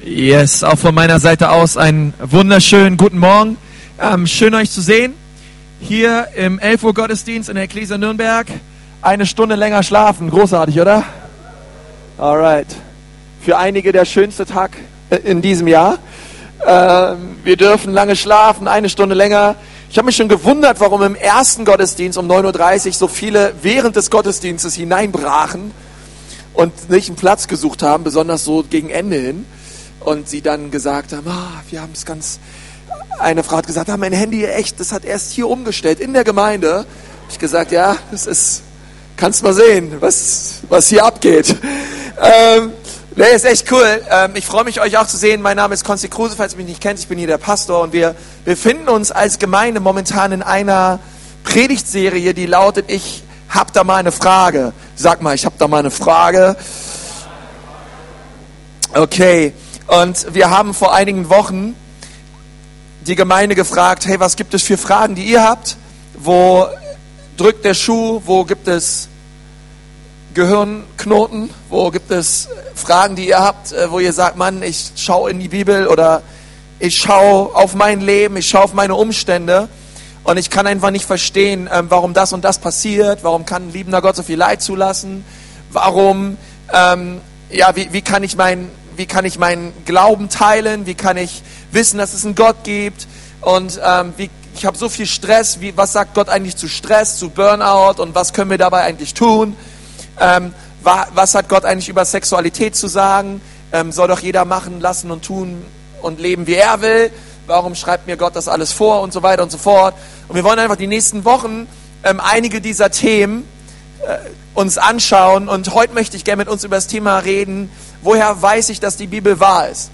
Yes, auch von meiner Seite aus einen wunderschönen guten Morgen. Ähm, schön euch zu sehen. Hier im 11 Uhr Gottesdienst in der Ecclesia Nürnberg. Eine Stunde länger schlafen. Großartig, oder? Alright. Für einige der schönste Tag in diesem Jahr. Ähm, wir dürfen lange schlafen, eine Stunde länger. Ich habe mich schon gewundert, warum im ersten Gottesdienst um 9.30 Uhr so viele während des Gottesdienstes hineinbrachen und nicht einen Platz gesucht haben, besonders so gegen Ende hin und sie dann gesagt haben, ah, wir haben es ganz, eine Frau hat gesagt, ah, mein Handy echt, das hat erst hier umgestellt in der Gemeinde. Ich gesagt, ja, das ist, kannst mal sehen, was, was hier abgeht. Ähm, Nee, ist echt cool. Ähm, ich freue mich, euch auch zu sehen. Mein Name ist Konsti Kruse, falls ihr mich nicht kennt. Ich bin hier der Pastor und wir befinden uns als Gemeinde momentan in einer Predigtserie, die lautet, ich hab da mal eine Frage. Sag mal, ich hab da mal eine Frage. Okay. Und wir haben vor einigen Wochen die Gemeinde gefragt, hey, was gibt es für Fragen, die ihr habt? Wo drückt der Schuh? Wo gibt es Gehirnknoten? Wo gibt es Fragen, die ihr habt, äh, wo ihr sagt, Mann, ich schaue in die Bibel oder ich schaue auf mein Leben, ich schaue auf meine Umstände und ich kann einfach nicht verstehen, ähm, warum das und das passiert, warum kann ein liebender Gott so viel Leid zulassen, warum, ähm, ja, wie, wie kann ich mein, wie kann ich meinen Glauben teilen, wie kann ich wissen, dass es einen Gott gibt und ähm, wie, ich habe so viel Stress, wie, was sagt Gott eigentlich zu Stress, zu Burnout und was können wir dabei eigentlich tun? Ähm, was hat Gott eigentlich über Sexualität zu sagen? Ähm, soll doch jeder machen, lassen und tun und leben, wie er will. Warum schreibt mir Gott das alles vor und so weiter und so fort? Und wir wollen einfach die nächsten Wochen ähm, einige dieser Themen uns anschauen und heute möchte ich gerne mit uns über das Thema reden, woher weiß ich, dass die Bibel wahr ist.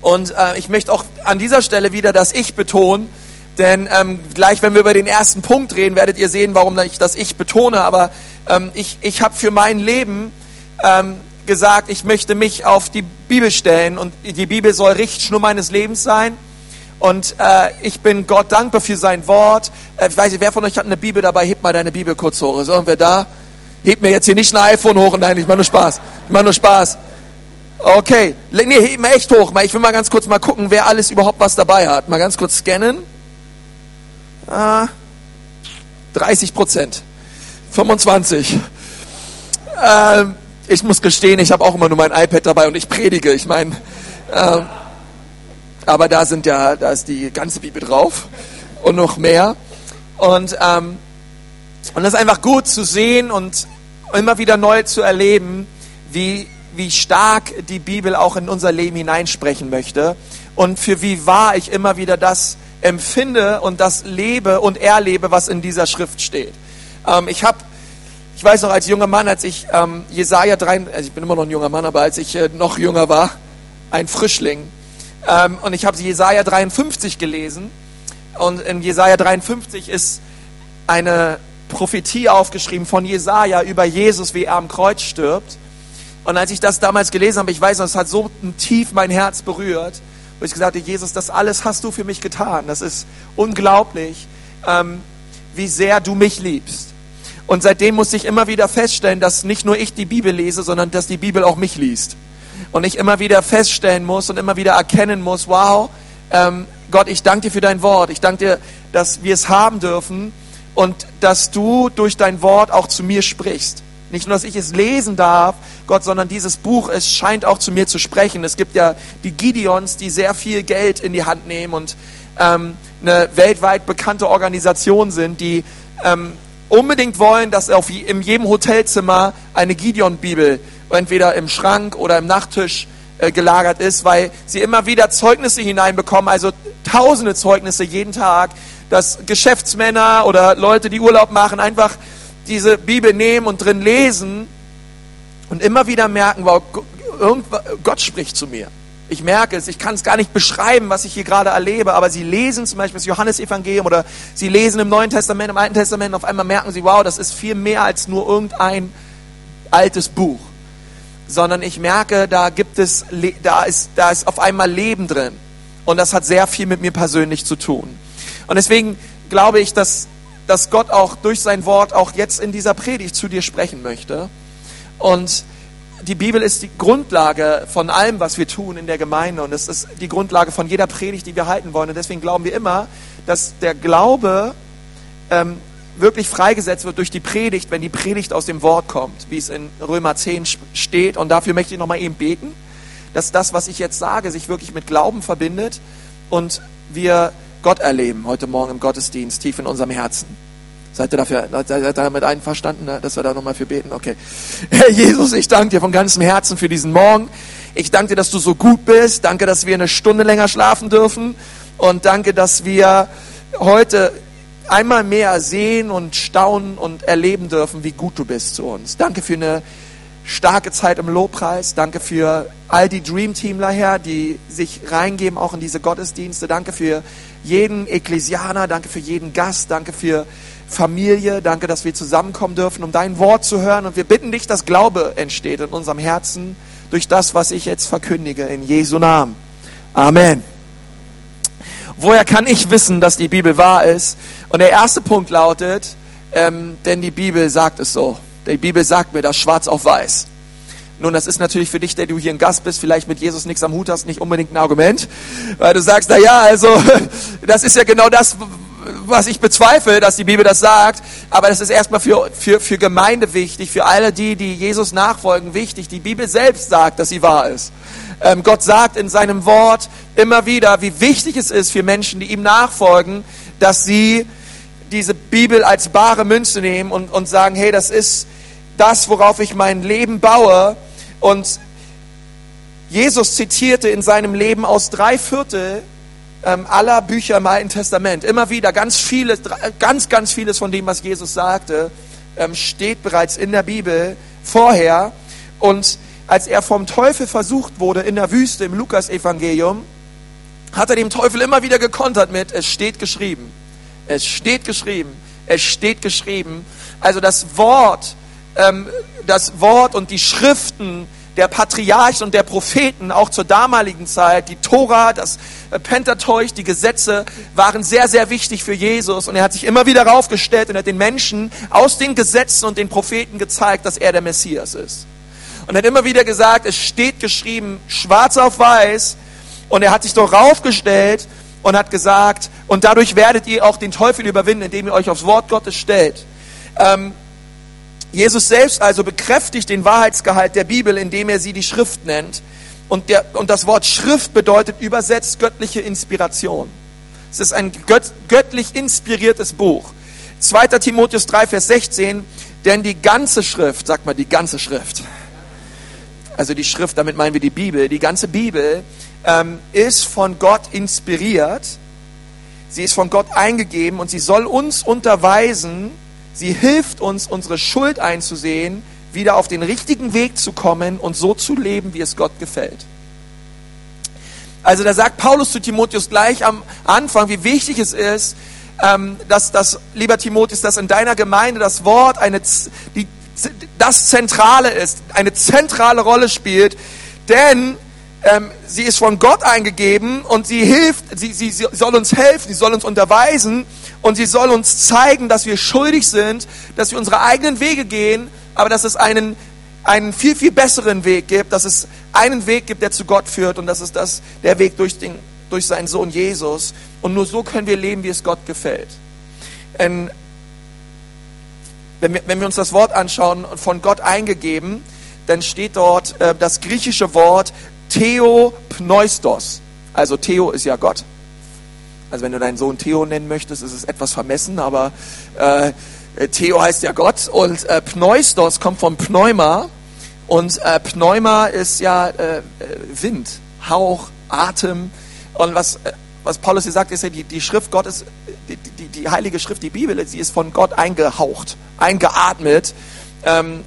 Und äh, ich möchte auch an dieser Stelle wieder das Ich betonen, denn ähm, gleich, wenn wir über den ersten Punkt reden, werdet ihr sehen, warum ich das Ich betone. Aber ähm, ich, ich habe für mein Leben ähm, gesagt, ich möchte mich auf die Bibel stellen und die Bibel soll Richtschnur meines Lebens sein. Und äh, ich bin Gott dankbar für sein Wort. Äh, ich weiß nicht, wer von euch hat eine Bibel dabei? Heb mal deine Bibel kurz hoch. Ist irgendwer da? Heb mir jetzt hier nicht ein iPhone hoch. Nein, ich mache nur Spaß. Ich mache nur Spaß. Okay. Nee, heb mir echt hoch. Ich will mal ganz kurz mal gucken, wer alles überhaupt was dabei hat. Mal ganz kurz scannen. Ah, 30 Prozent. 25. Ähm, ich muss gestehen, ich habe auch immer nur mein iPad dabei und ich predige. Ich meine, ähm, aber da sind ja, da ist die ganze Bibel drauf und noch mehr. Und, ähm, und das ist einfach gut zu sehen und immer wieder neu zu erleben, wie, wie stark die Bibel auch in unser Leben hineinsprechen möchte und für wie wahr ich immer wieder das empfinde und das lebe und erlebe, was in dieser Schrift steht. Ähm, ich habe, ich weiß noch, als junger Mann, als ich ähm, Jesaja 3, also ich bin immer noch ein junger Mann, aber als ich äh, noch jünger war, ein Frischling, ähm, und ich habe Jesaja 53 gelesen. Und in Jesaja 53 ist eine Prophetie aufgeschrieben von Jesaja über Jesus, wie er am Kreuz stirbt. Und als ich das damals gelesen habe, ich weiß noch, es hat so tief mein Herz berührt, wo ich gesagt habe, Jesus, das alles hast du für mich getan. Das ist unglaublich, ähm, wie sehr du mich liebst. Und seitdem musste ich immer wieder feststellen, dass nicht nur ich die Bibel lese, sondern dass die Bibel auch mich liest. Und ich immer wieder feststellen muss und immer wieder erkennen muss, wow, ähm, Gott, ich danke dir für dein Wort. Ich danke dir, dass wir es haben dürfen und dass du durch dein Wort auch zu mir sprichst. Nicht nur, dass ich es lesen darf, Gott, sondern dieses Buch, es scheint auch zu mir zu sprechen. Es gibt ja die Gideons, die sehr viel Geld in die Hand nehmen und ähm, eine weltweit bekannte Organisation sind, die ähm, unbedingt wollen, dass auf, in jedem Hotelzimmer eine Gideon-Bibel entweder im Schrank oder im Nachttisch äh, gelagert ist, weil sie immer wieder Zeugnisse hineinbekommen, also tausende Zeugnisse jeden Tag, dass Geschäftsmänner oder Leute, die Urlaub machen, einfach diese Bibel nehmen und drin lesen und immer wieder merken, wow, Gott spricht zu mir. Ich merke es, ich kann es gar nicht beschreiben, was ich hier gerade erlebe, aber sie lesen zum Beispiel das Johannesevangelium oder sie lesen im Neuen Testament, im Alten Testament, und auf einmal merken sie, wow, das ist viel mehr als nur irgendein altes Buch, sondern ich merke, da gibt es, da ist, da ist auf einmal Leben drin und das hat sehr viel mit mir persönlich zu tun. Und deswegen glaube ich, dass dass Gott auch durch sein Wort auch jetzt in dieser Predigt zu dir sprechen möchte. Und die Bibel ist die Grundlage von allem, was wir tun in der Gemeinde und es ist die Grundlage von jeder Predigt, die wir halten wollen. Und deswegen glauben wir immer, dass der Glaube ähm, wirklich freigesetzt wird durch die Predigt, wenn die Predigt aus dem Wort kommt, wie es in Römer 10 steht. Und dafür möchte ich nochmal eben beten, dass das, was ich jetzt sage, sich wirklich mit Glauben verbindet und wir Gott erleben heute Morgen im Gottesdienst, tief in unserem Herzen. Seid ihr dafür, seid ihr damit einverstanden, ne, dass wir da nochmal für beten? Okay. Herr Jesus, ich danke dir von ganzem Herzen für diesen Morgen. Ich danke dir, dass du so gut bist. Danke, dass wir eine Stunde länger schlafen dürfen. Und danke, dass wir heute einmal mehr sehen und staunen und erleben dürfen, wie gut du bist zu uns. Danke für eine starke Zeit im Lobpreis. Danke für all die Dreamteamler her, die sich reingeben auch in diese Gottesdienste. Danke für jeden Ekklesianer. Danke für jeden Gast. Danke für Familie. Danke, dass wir zusammenkommen dürfen, um dein Wort zu hören. Und wir bitten dich, dass Glaube entsteht in unserem Herzen durch das, was ich jetzt verkündige. In Jesu Namen. Amen. Woher kann ich wissen, dass die Bibel wahr ist? Und der erste Punkt lautet, ähm, denn die Bibel sagt es so. Die Bibel sagt mir das schwarz auf weiß. Nun, das ist natürlich für dich, der du hier ein Gast bist, vielleicht mit Jesus nichts am Hut hast, nicht unbedingt ein Argument, weil du sagst, na ja, also das ist ja genau das, was ich bezweifle, dass die Bibel das sagt. Aber das ist erstmal für, für, für Gemeinde wichtig, für alle die, die Jesus nachfolgen, wichtig. Die Bibel selbst sagt, dass sie wahr ist. Ähm, Gott sagt in seinem Wort immer wieder, wie wichtig es ist für Menschen, die ihm nachfolgen, dass sie diese Bibel als bare Münze nehmen und, und sagen, hey, das ist das, worauf ich mein Leben baue. Und Jesus zitierte in seinem Leben aus drei Viertel aller Bücher im Alten Testament. Immer wieder ganz vieles, ganz, ganz vieles von dem, was Jesus sagte, ähm, steht bereits in der Bibel vorher. Und als er vom Teufel versucht wurde in der Wüste im Lukas-Evangelium, hat er dem Teufel immer wieder gekontert mit, es steht geschrieben, es steht geschrieben, es steht geschrieben. Also das Wort, ähm, das Wort und die Schriften der Patriarchen und der Propheten, auch zur damaligen Zeit, die Tora, das Pentateuch, die Gesetze, waren sehr, sehr wichtig für Jesus. Und er hat sich immer wieder raufgestellt und hat den Menschen aus den Gesetzen und den Propheten gezeigt, dass er der Messias ist und hat immer wieder gesagt, es steht geschrieben, schwarz auf weiß. Und er hat sich doch raufgestellt und hat gesagt, und dadurch werdet ihr auch den Teufel überwinden, indem ihr euch aufs Wort Gottes stellt. Ähm, Jesus selbst also bekräftigt den Wahrheitsgehalt der Bibel, indem er sie die Schrift nennt. Und, der, und das Wort Schrift bedeutet übersetzt göttliche Inspiration. Es ist ein gött, göttlich inspiriertes Buch. 2. Timotheus 3, Vers 16, denn die ganze Schrift, sag mal die ganze Schrift, also die Schrift, damit meinen wir die Bibel, die ganze Bibel ähm, ist von Gott inspiriert, sie ist von Gott eingegeben und sie soll uns unterweisen, sie hilft uns, unsere Schuld einzusehen, wieder auf den richtigen Weg zu kommen und so zu leben, wie es Gott gefällt. Also da sagt Paulus zu Timotheus gleich am Anfang, wie wichtig es ist, ähm, dass, dass, lieber Timotheus, dass in deiner Gemeinde das Wort eine, die, das Zentrale ist, eine zentrale Rolle spielt, denn ähm, sie ist von Gott eingegeben und sie hilft, sie, sie, sie soll uns helfen, sie soll uns unterweisen und sie soll uns zeigen, dass wir schuldig sind, dass wir unsere eigenen Wege gehen, aber dass es einen, einen viel, viel besseren Weg gibt, dass es einen Weg gibt, der zu Gott führt und das ist das, der Weg durch, den, durch seinen Sohn Jesus. Und nur so können wir leben, wie es Gott gefällt. In wenn wir, wenn wir uns das Wort anschauen, von Gott eingegeben, dann steht dort äh, das griechische Wort Theopneustos. Also Theo ist ja Gott. Also wenn du deinen Sohn Theo nennen möchtest, ist es etwas vermessen, aber äh, Theo heißt ja Gott und äh, Pneustos kommt von Pneuma und äh, Pneuma ist ja äh, Wind, Hauch, Atem und was äh, was Paulus hier sagt, ist ja, die, die Schrift Gottes, die, die, die, Heilige Schrift, die Bibel, sie ist von Gott eingehaucht, eingeatmet. Ähm,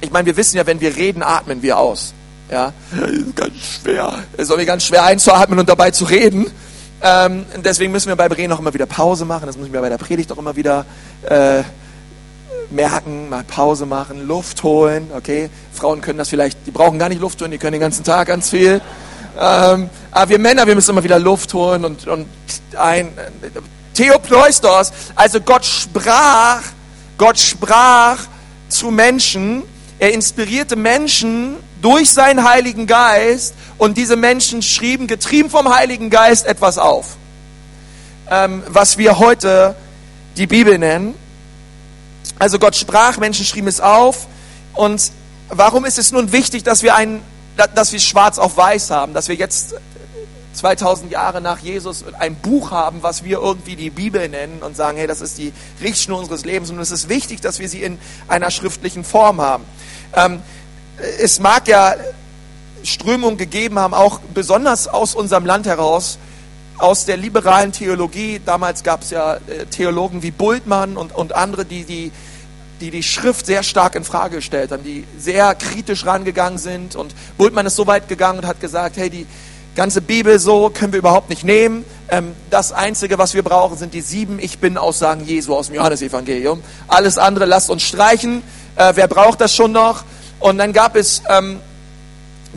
ich meine, wir wissen ja, wenn wir reden, atmen wir aus. Ja, ist ganz schwer. Es ist irgendwie ganz schwer einzuatmen und dabei zu reden. Ähm, deswegen müssen wir bei Reden auch immer wieder Pause machen. Das müssen wir bei der Predigt auch immer wieder äh, merken, mal Pause machen, Luft holen. Okay, Frauen können das vielleicht, die brauchen gar nicht Luft holen, die können den ganzen Tag ganz viel. Ähm, aber wir Männer, wir müssen immer wieder Luft holen und, und ein Theopleustos, also Gott sprach, Gott sprach zu Menschen. Er inspirierte Menschen durch seinen Heiligen Geist und diese Menschen schrieben, getrieben vom Heiligen Geist, etwas auf, ähm, was wir heute die Bibel nennen. Also Gott sprach, Menschen schrieben es auf. Und warum ist es nun wichtig, dass wir ein, dass wir schwarz auf weiß haben, dass wir jetzt 2000 Jahre nach Jesus ein Buch haben, was wir irgendwie die Bibel nennen und sagen, hey, das ist die Richtschnur unseres Lebens und es ist wichtig, dass wir sie in einer schriftlichen Form haben. Ähm, es mag ja Strömungen gegeben haben, auch besonders aus unserem Land heraus, aus der liberalen Theologie. Damals gab es ja äh, Theologen wie Bultmann und, und andere, die die, die die Schrift sehr stark in Frage gestellt haben, die sehr kritisch rangegangen sind. Und Bultmann ist so weit gegangen und hat gesagt, hey, die ganze Bibel so können wir überhaupt nicht nehmen. Ähm, das Einzige, was wir brauchen, sind die sieben Ich Bin-Aussagen Jesu aus dem Johannesevangelium. Alles andere lasst uns streichen. Äh, wer braucht das schon noch? Und dann gab es ähm,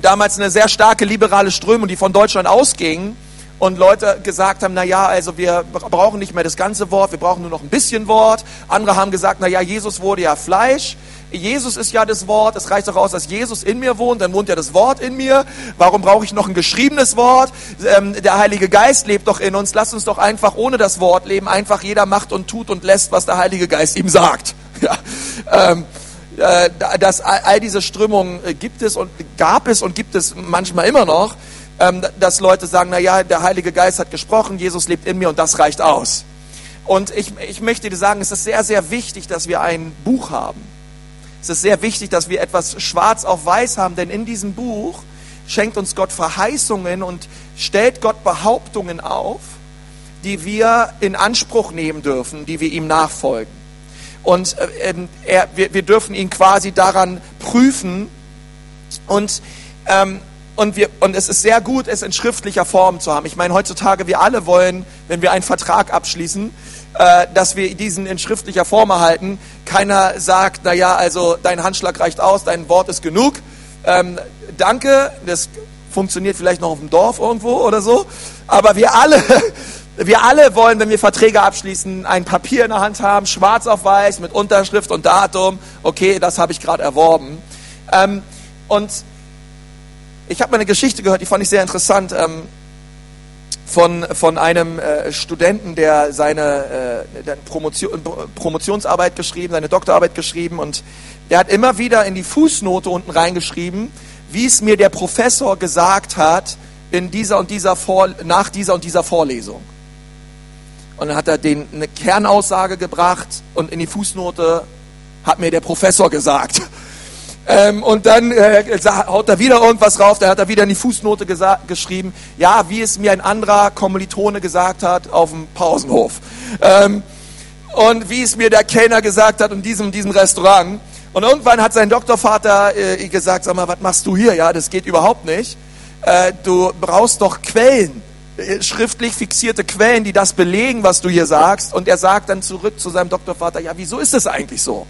damals eine sehr starke liberale Strömung, die von Deutschland ausging und Leute gesagt haben, na ja, also wir brauchen nicht mehr das ganze Wort, wir brauchen nur noch ein bisschen Wort. Andere haben gesagt, na ja, Jesus wurde ja Fleisch. Jesus ist ja das Wort. Es reicht doch aus, dass Jesus in mir wohnt, dann wohnt ja das Wort in mir. Warum brauche ich noch ein geschriebenes Wort? Ähm, der Heilige Geist lebt doch in uns. Lass uns doch einfach ohne das Wort leben. Einfach jeder macht und tut und lässt, was der Heilige Geist ihm sagt. Ja. Ähm, äh, dass all diese Strömungen äh, gibt es und gab es und gibt es manchmal immer noch, ähm, dass Leute sagen, na ja, der Heilige Geist hat gesprochen, Jesus lebt in mir und das reicht aus. Und ich, ich möchte dir sagen, es ist sehr, sehr wichtig, dass wir ein Buch haben. Es ist sehr wichtig, dass wir etwas schwarz auf weiß haben, denn in diesem Buch schenkt uns Gott Verheißungen und stellt Gott Behauptungen auf, die wir in Anspruch nehmen dürfen, die wir ihm nachfolgen. Und äh, ähm, er, wir, wir, dürfen ihn quasi daran prüfen. Und, ähm, und, wir, und es ist sehr gut, es in schriftlicher Form zu haben. Ich meine, heutzutage, wir alle wollen, wenn wir einen Vertrag abschließen, äh, dass wir diesen in schriftlicher Form erhalten. Keiner sagt, naja, also dein Handschlag reicht aus, dein Wort ist genug. Ähm, danke, das funktioniert vielleicht noch auf dem Dorf irgendwo oder so. Aber wir alle wir alle wollen, wenn wir Verträge abschließen, ein Papier in der Hand haben, schwarz auf weiß, mit Unterschrift und Datum. Okay, das habe ich gerade erworben. Ähm, und ich habe mal eine Geschichte gehört, die fand ich sehr interessant, ähm, von, von einem äh, Studenten, der seine äh, Promotion, Promotionsarbeit geschrieben, seine Doktorarbeit geschrieben und der hat immer wieder in die Fußnote unten reingeschrieben, wie es mir der Professor gesagt hat in dieser und dieser Vor nach dieser und dieser Vorlesung. Und dann hat er den eine Kernaussage gebracht und in die Fußnote hat mir der Professor gesagt. Ähm, und dann äh, haut er wieder irgendwas rauf, da hat er wieder in die Fußnote geschrieben, ja, wie es mir ein anderer Kommilitone gesagt hat auf dem Pausenhof. Ähm, und wie es mir der Kellner gesagt hat in diesem, diesem Restaurant. Und irgendwann hat sein Doktorvater äh, gesagt, sag mal, was machst du hier? Ja, das geht überhaupt nicht. Äh, du brauchst doch Quellen schriftlich fixierte Quellen, die das belegen, was du hier sagst. Und er sagt dann zurück zu seinem Doktorvater, ja, wieso ist es eigentlich so?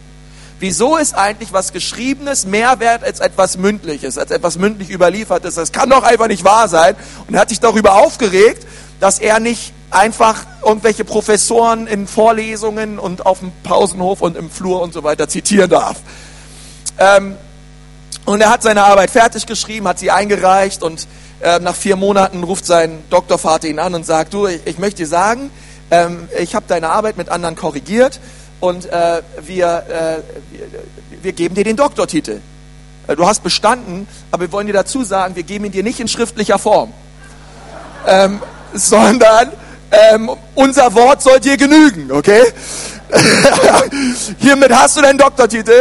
Wieso ist eigentlich was Geschriebenes mehr wert als etwas Mündliches, als etwas mündlich Überliefertes? Das kann doch einfach nicht wahr sein. Und er hat sich darüber aufgeregt, dass er nicht einfach irgendwelche Professoren in Vorlesungen und auf dem Pausenhof und im Flur und so weiter zitieren darf. Ähm, und er hat seine Arbeit fertig geschrieben, hat sie eingereicht und äh, nach vier Monaten ruft sein Doktorvater ihn an und sagt, du, ich, ich möchte dir sagen, ähm, ich habe deine Arbeit mit anderen korrigiert und äh, wir, äh, wir geben dir den Doktortitel. Äh, du hast bestanden, aber wir wollen dir dazu sagen, wir geben ihn dir nicht in schriftlicher Form, ähm, sondern ähm, unser Wort soll dir genügen, okay? Hiermit hast du deinen Doktortitel.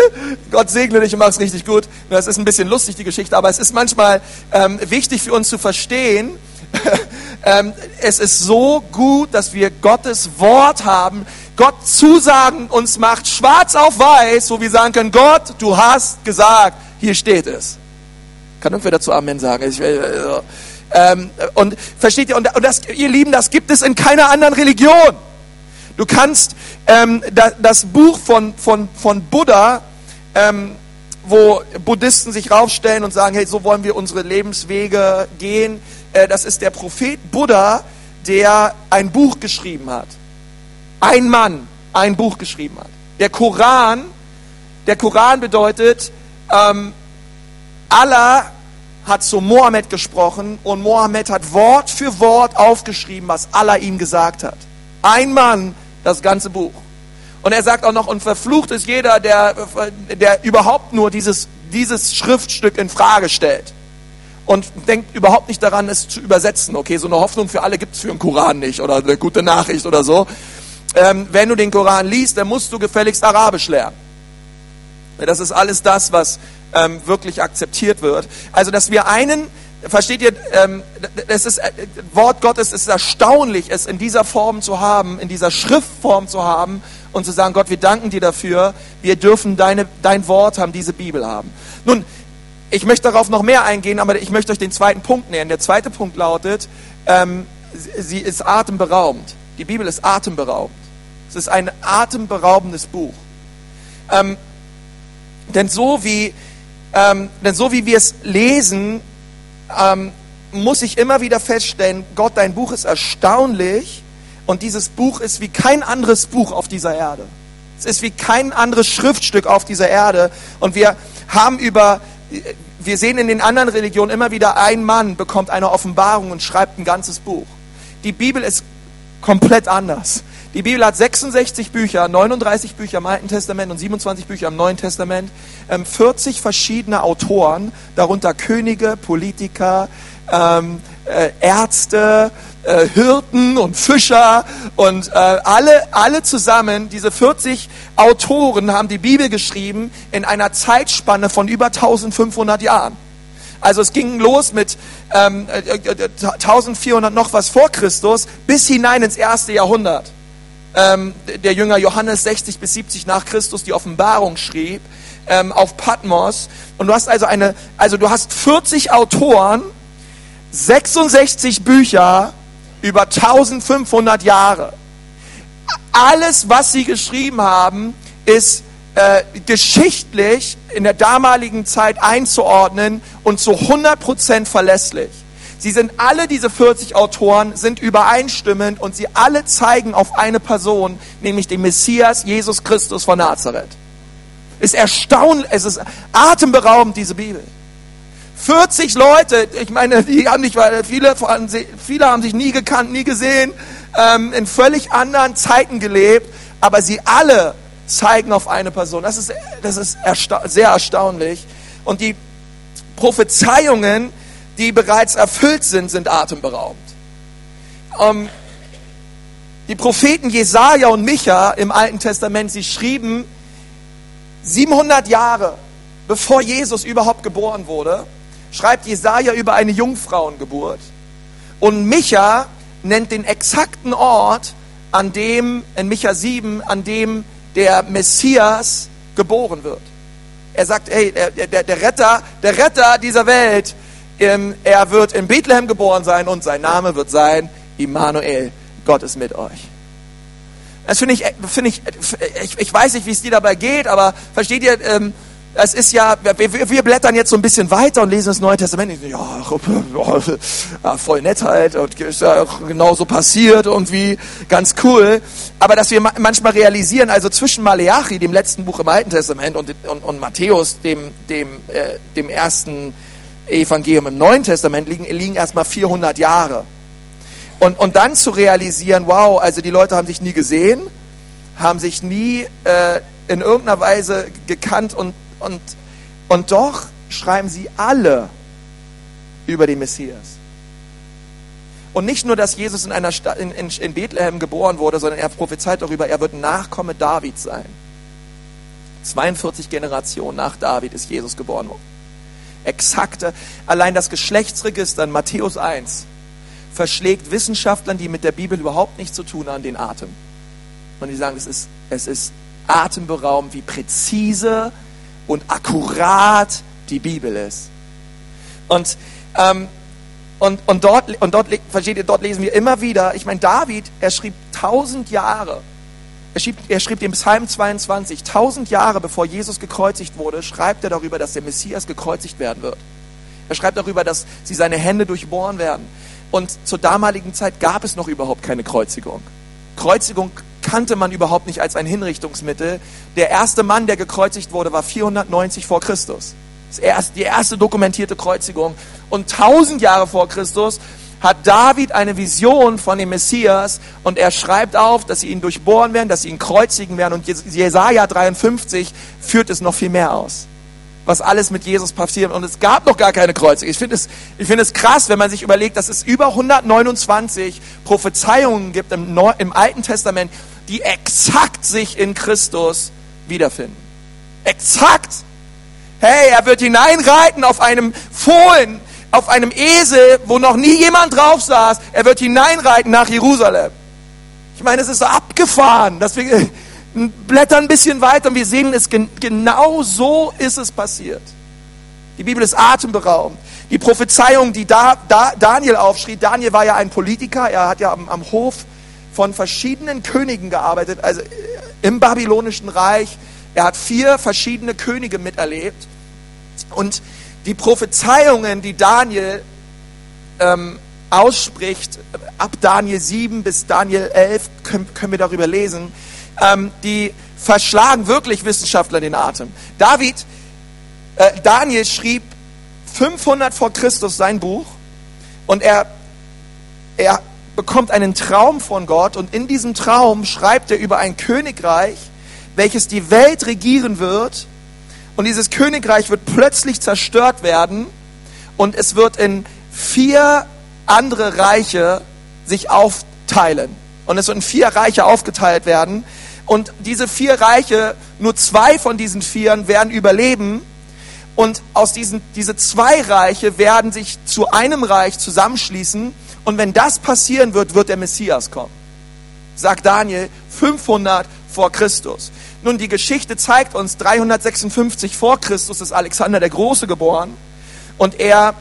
Gott segne dich und mach's richtig gut. Das ist ein bisschen lustig, die Geschichte, aber es ist manchmal ähm, wichtig für uns zu verstehen, ähm, es ist so gut, dass wir Gottes Wort haben, Gott Zusagen uns macht, schwarz auf weiß, wo wir sagen können, Gott, du hast gesagt, hier steht es. Kann irgendwer dazu Amen sagen? Ich, äh, ähm, und versteht ihr, und, und das, ihr Lieben, das gibt es in keiner anderen Religion. Du kannst ähm, da, das Buch von, von, von Buddha, ähm, wo Buddhisten sich raufstellen und sagen, hey, so wollen wir unsere Lebenswege gehen. Äh, das ist der Prophet Buddha, der ein Buch geschrieben hat. Ein Mann ein Buch geschrieben hat. Der Koran, der Koran bedeutet ähm, Allah hat zu Mohammed gesprochen und Mohammed hat Wort für Wort aufgeschrieben, was Allah ihm gesagt hat. Ein Mann, das ganze Buch. Und er sagt auch noch, und verflucht ist jeder, der, der überhaupt nur dieses, dieses Schriftstück in Frage stellt. Und denkt überhaupt nicht daran, es zu übersetzen. Okay, so eine Hoffnung für alle gibt es für den Koran nicht oder eine gute Nachricht oder so. Ähm, wenn du den Koran liest, dann musst du gefälligst Arabisch lernen. Das ist alles das, was ähm, wirklich akzeptiert wird. Also, dass wir einen, versteht ihr, ähm, es ist, äh, Wort Gottes ist erstaunlich, es in dieser Form zu haben, in dieser Schriftform zu haben und zu sagen, Gott, wir danken dir dafür, wir dürfen deine, dein Wort haben, diese Bibel haben. Nun, ich möchte darauf noch mehr eingehen, aber ich möchte euch den zweiten Punkt nähern. Der zweite Punkt lautet, ähm, sie ist atemberaubend. Die Bibel ist atemberaubend. Es ist ein atemberaubendes Buch. Ähm, denn so wie ähm, denn so wie wir es lesen, ähm, muss ich immer wieder feststellen, Gott, dein Buch ist erstaunlich und dieses Buch ist wie kein anderes Buch auf dieser Erde. Es ist wie kein anderes Schriftstück auf dieser Erde und wir haben über, wir sehen in den anderen Religionen immer wieder, ein Mann bekommt eine Offenbarung und schreibt ein ganzes Buch. Die Bibel ist komplett anders. Die Bibel hat 66 Bücher, 39 Bücher im Alten Testament und 27 Bücher im Neuen Testament, 40 ähm, verschiedene Autoren, darunter Könige, Politiker, ähm, äh, Ärzte, äh, Hirten und Fischer und äh, alle, alle zusammen, diese 40 Autoren haben die Bibel geschrieben in einer Zeitspanne von über 1500 Jahren. Also es ging los mit ähm, 1400 noch was vor Christus bis hinein ins erste Jahrhundert ähm, der Jünger Johannes 60 bis 70 nach Christus die Offenbarung schrieb, ähm, auf Patmos. Und du hast also eine, also du hast 40 Autoren, 66 Bücher über 1500 Jahre. Alles, was sie geschrieben haben, ist äh, geschichtlich in der damaligen Zeit einzuordnen und zu 100% verlässlich. Sie sind alle, diese 40 Autoren, sind übereinstimmend und sie alle zeigen auf eine Person, nämlich den Messias Jesus Christus von Nazareth. Ist erstaunlich, es ist atemberaubend, diese Bibel. 40 Leute, ich meine, die haben nicht, weil viele, viele haben sich nie gekannt, nie gesehen, ähm, in völlig anderen Zeiten gelebt, aber sie alle zeigen auf eine Person. Das ist, das ist ersta sehr erstaunlich. Und die Prophezeiungen, die bereits erfüllt sind, sind atemberaubend. Ähm, die Propheten Jesaja und Micha im Alten Testament, sie schrieben 700 Jahre bevor Jesus überhaupt geboren wurde, schreibt Jesaja über eine Jungfrauengeburt. Und Micha nennt den exakten Ort, an dem, in Micha 7, an dem der Messias geboren wird. Er sagt, hey, der, der, der Retter, der Retter dieser Welt, er wird in Bethlehem geboren sein und sein Name wird sein Immanuel. Gott ist mit euch. Das finde ich, finde ich, ich, ich weiß nicht, wie es dir dabei geht, aber versteht ihr, ähm, es ist ja, wir, wir, blättern jetzt so ein bisschen weiter und lesen das Neue Testament. Ja, voll Nettheit und ist ja auch genauso passiert, irgendwie ganz cool. Aber dass wir manchmal realisieren, also zwischen Maleachi, dem letzten Buch im Alten Testament, und, und, und Matthäus, dem, dem, äh, dem ersten Evangelium im Neuen Testament liegen, liegen erstmal 400 Jahre. Und, und dann zu realisieren, wow, also die Leute haben sich nie gesehen, haben sich nie äh, in irgendeiner Weise gekannt und, und, und doch schreiben sie alle über den Messias. Und nicht nur, dass Jesus in, einer Stadt, in, in, in Bethlehem geboren wurde, sondern er prophezeit darüber, er wird Nachkomme Davids sein. 42 Generationen nach David ist Jesus geboren worden exakte, allein das Geschlechtsregister in Matthäus 1 verschlägt Wissenschaftlern, die mit der Bibel überhaupt nichts zu tun haben, den Atem. Und die sagen, es ist, es ist atemberaubend, wie präzise und akkurat die Bibel ist. Und, ähm, und, und, dort, und dort, versteht ihr, dort lesen wir immer wieder, ich meine, David, er schrieb tausend Jahre er schrieb, er schrieb den Psalm 22, tausend Jahre bevor Jesus gekreuzigt wurde, schreibt er darüber, dass der Messias gekreuzigt werden wird. Er schreibt darüber, dass sie seine Hände durchbohren werden. Und zur damaligen Zeit gab es noch überhaupt keine Kreuzigung. Kreuzigung kannte man überhaupt nicht als ein Hinrichtungsmittel. Der erste Mann, der gekreuzigt wurde, war 490 vor Christus. Das erste, die erste dokumentierte Kreuzigung. Und 1000 Jahre vor Christus hat David eine Vision von dem Messias und er schreibt auf, dass sie ihn durchbohren werden, dass sie ihn kreuzigen werden. Und Jesaja 53 führt es noch viel mehr aus was alles mit Jesus passiert. Und es gab noch gar keine Kreuzigung. Ich finde es, ich finde es krass, wenn man sich überlegt, dass es über 129 Prophezeiungen gibt im, Neu im Alten Testament, die exakt sich in Christus wiederfinden. Exakt. Hey, er wird hineinreiten auf einem Fohlen, auf einem Esel, wo noch nie jemand drauf saß. Er wird hineinreiten nach Jerusalem. Ich meine, es ist so abgefahren, dass wir, blättern ein bisschen weiter und wir sehen es, genau so ist es passiert. Die Bibel ist atemberaubend. Die Prophezeiung, die da, da, Daniel aufschrieb, Daniel war ja ein Politiker, er hat ja am, am Hof von verschiedenen Königen gearbeitet, also im babylonischen Reich. Er hat vier verschiedene Könige miterlebt. Und die Prophezeiungen, die Daniel ähm, ausspricht, ab Daniel 7 bis Daniel 11 können, können wir darüber lesen, ähm, die verschlagen wirklich Wissenschaftler den Atem. David, äh, Daniel schrieb 500 vor Christus sein Buch und er, er bekommt einen Traum von Gott und in diesem Traum schreibt er über ein Königreich, welches die Welt regieren wird und dieses Königreich wird plötzlich zerstört werden und es wird in vier andere Reiche sich aufteilen. Und es wird in vier Reiche aufgeteilt werden. Und diese vier Reiche, nur zwei von diesen vieren werden überleben. Und aus diesen, diese zwei Reiche werden sich zu einem Reich zusammenschließen. Und wenn das passieren wird, wird der Messias kommen. Sagt Daniel, 500 vor Christus. Nun, die Geschichte zeigt uns, 356 vor Christus ist Alexander der Große geboren. Und er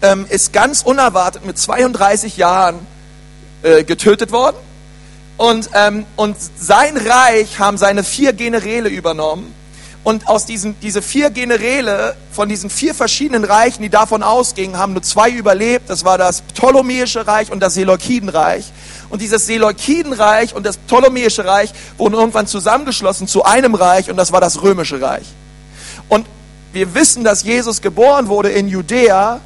ähm, ist ganz unerwartet mit 32 Jahren äh, getötet worden. Und, ähm, und sein Reich haben seine vier Generäle übernommen. Und aus diesen diese vier Generäle, von diesen vier verschiedenen Reichen, die davon ausgingen, haben nur zwei überlebt. Das war das Ptolemäische Reich und das Seleukidenreich. Und dieses Seleukidenreich und das Ptolemäische Reich wurden irgendwann zusammengeschlossen zu einem Reich und das war das Römische Reich. Und wir wissen, dass Jesus geboren wurde in Judäa,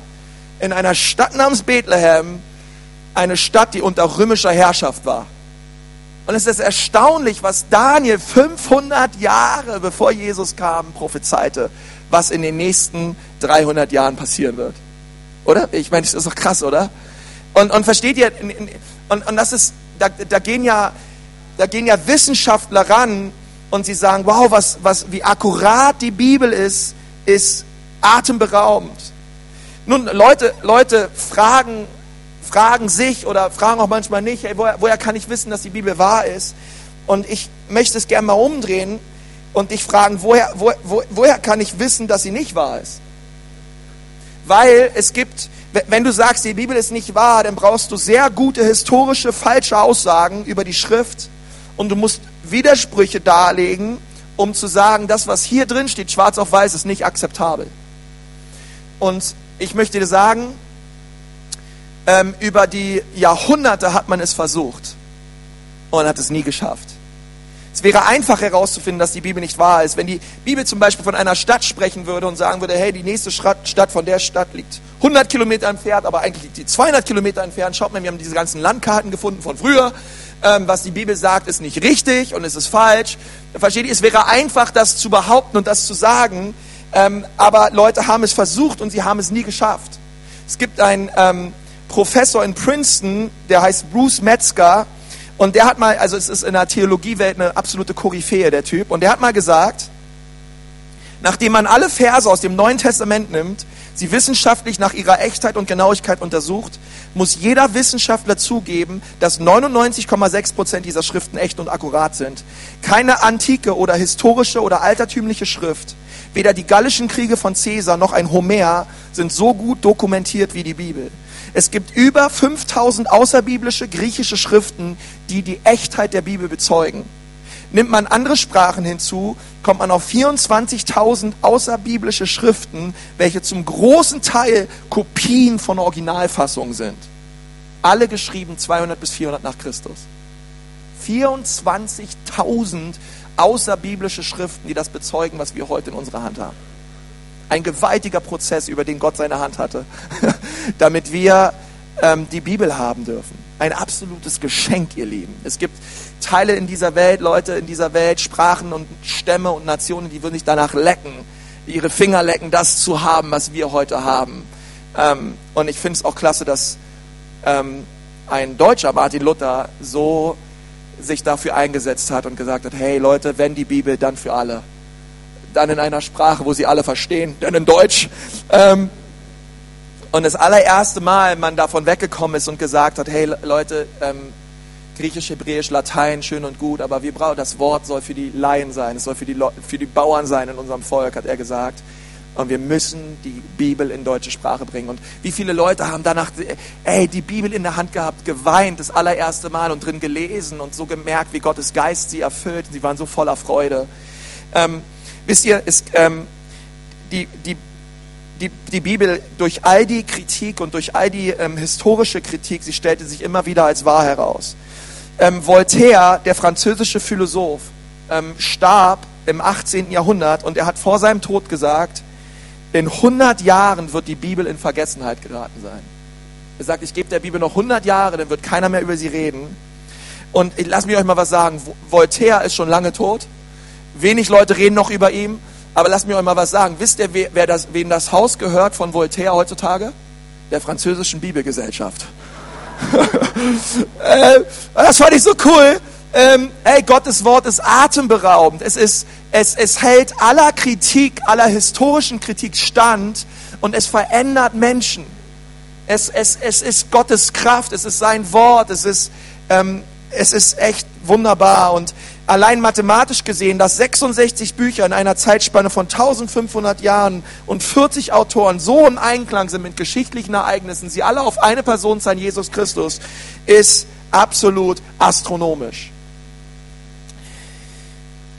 in einer Stadt namens Bethlehem, eine Stadt, die unter römischer Herrschaft war. Und es ist erstaunlich, was Daniel 500 Jahre bevor Jesus kam prophezeite, was in den nächsten 300 Jahren passieren wird. Oder? Ich meine, das ist doch krass, oder? Und, und versteht ihr, und, und das ist, da, da, gehen ja, da gehen ja Wissenschaftler ran und sie sagen, wow, was, was, wie akkurat die Bibel ist, ist atemberaubend. Nun, Leute, Leute fragen fragen sich oder fragen auch manchmal nicht, hey, woher, woher kann ich wissen, dass die Bibel wahr ist? Und ich möchte es gerne mal umdrehen und dich fragen, woher, wo, wo, woher kann ich wissen, dass sie nicht wahr ist? Weil es gibt, wenn du sagst, die Bibel ist nicht wahr, dann brauchst du sehr gute historische, falsche Aussagen über die Schrift und du musst Widersprüche darlegen, um zu sagen, das, was hier drin steht, schwarz auf weiß, ist nicht akzeptabel. Und ich möchte dir sagen, ähm, über die Jahrhunderte hat man es versucht und hat es nie geschafft. Es wäre einfach herauszufinden, dass die Bibel nicht wahr ist. Wenn die Bibel zum Beispiel von einer Stadt sprechen würde und sagen würde, hey, die nächste Stadt von der Stadt liegt 100 Kilometer entfernt, aber eigentlich liegt die 200 Kilometer entfernt. Schaut mal, wir haben diese ganzen Landkarten gefunden von früher. Ähm, was die Bibel sagt, ist nicht richtig und es ist falsch. Versteht ihr? Es wäre einfach, das zu behaupten und das zu sagen. Ähm, aber Leute haben es versucht und sie haben es nie geschafft. Es gibt ein ähm, Professor in Princeton, der heißt Bruce Metzger. Und der hat mal, also es ist in der Theologiewelt eine absolute Koryphäe, der Typ. Und der hat mal gesagt, nachdem man alle Verse aus dem Neuen Testament nimmt, sie wissenschaftlich nach ihrer Echtheit und Genauigkeit untersucht, muss jeder Wissenschaftler zugeben, dass 99,6 Prozent dieser Schriften echt und akkurat sind. Keine antike oder historische oder altertümliche Schrift, weder die gallischen Kriege von Caesar noch ein Homer sind so gut dokumentiert wie die Bibel. Es gibt über 5000 außerbiblische griechische Schriften, die die Echtheit der Bibel bezeugen. Nimmt man andere Sprachen hinzu, kommt man auf 24.000 außerbiblische Schriften, welche zum großen Teil Kopien von Originalfassungen sind. Alle geschrieben 200 bis 400 nach Christus. 24.000 außerbiblische Schriften, die das bezeugen, was wir heute in unserer Hand haben. Ein gewaltiger Prozess, über den Gott seine Hand hatte, damit wir ähm, die Bibel haben dürfen. Ein absolutes Geschenk, ihr Lieben. Es gibt Teile in dieser Welt, Leute in dieser Welt, Sprachen und Stämme und Nationen, die würden sich danach lecken, ihre Finger lecken, das zu haben, was wir heute haben. Ähm, und ich finde es auch klasse, dass ähm, ein deutscher Martin Luther so sich dafür eingesetzt hat und gesagt hat, hey Leute, wenn die Bibel, dann für alle. Dann in einer Sprache, wo sie alle verstehen, denn in Deutsch. Ähm, und das allererste Mal man davon weggekommen ist und gesagt hat, hey Leute, ähm, Griechisch, Hebräisch, Latein, schön und gut, aber wir brauchen, das Wort soll für die Laien sein, es soll für die, für die Bauern sein in unserem Volk, hat er gesagt. Und wir müssen die Bibel in deutsche Sprache bringen. Und wie viele Leute haben danach, ey, die Bibel in der Hand gehabt, geweint, das allererste Mal und drin gelesen und so gemerkt, wie Gottes Geist sie erfüllt. Sie waren so voller Freude. Ähm, wisst ihr, ist, ähm, die, die, die, die Bibel durch all die Kritik und durch all die ähm, historische Kritik, sie stellte sich immer wieder als wahr heraus. Ähm, Voltaire, der französische Philosoph, ähm, starb im 18. Jahrhundert und er hat vor seinem Tod gesagt, in 100 Jahren wird die Bibel in Vergessenheit geraten sein. Er sagt, ich gebe der Bibel noch 100 Jahre, dann wird keiner mehr über sie reden. Und lasst mich euch mal was sagen. Voltaire ist schon lange tot. Wenig Leute reden noch über ihn. Aber lasst mich euch mal was sagen. Wisst ihr, wer das, wem das Haus gehört von Voltaire heutzutage? Der französischen Bibelgesellschaft. äh, das fand ich so cool. Ähm, ey, Gottes Wort ist atemberaubend. Es, ist, es, es hält aller Kritik, aller historischen Kritik stand und es verändert Menschen. Es, es, es ist Gottes Kraft, es ist sein Wort, es ist, ähm, es ist echt wunderbar. Und allein mathematisch gesehen, dass 66 Bücher in einer Zeitspanne von 1500 Jahren und 40 Autoren so im Einklang sind mit geschichtlichen Ereignissen, sie alle auf eine Person sein, Jesus Christus, ist absolut astronomisch.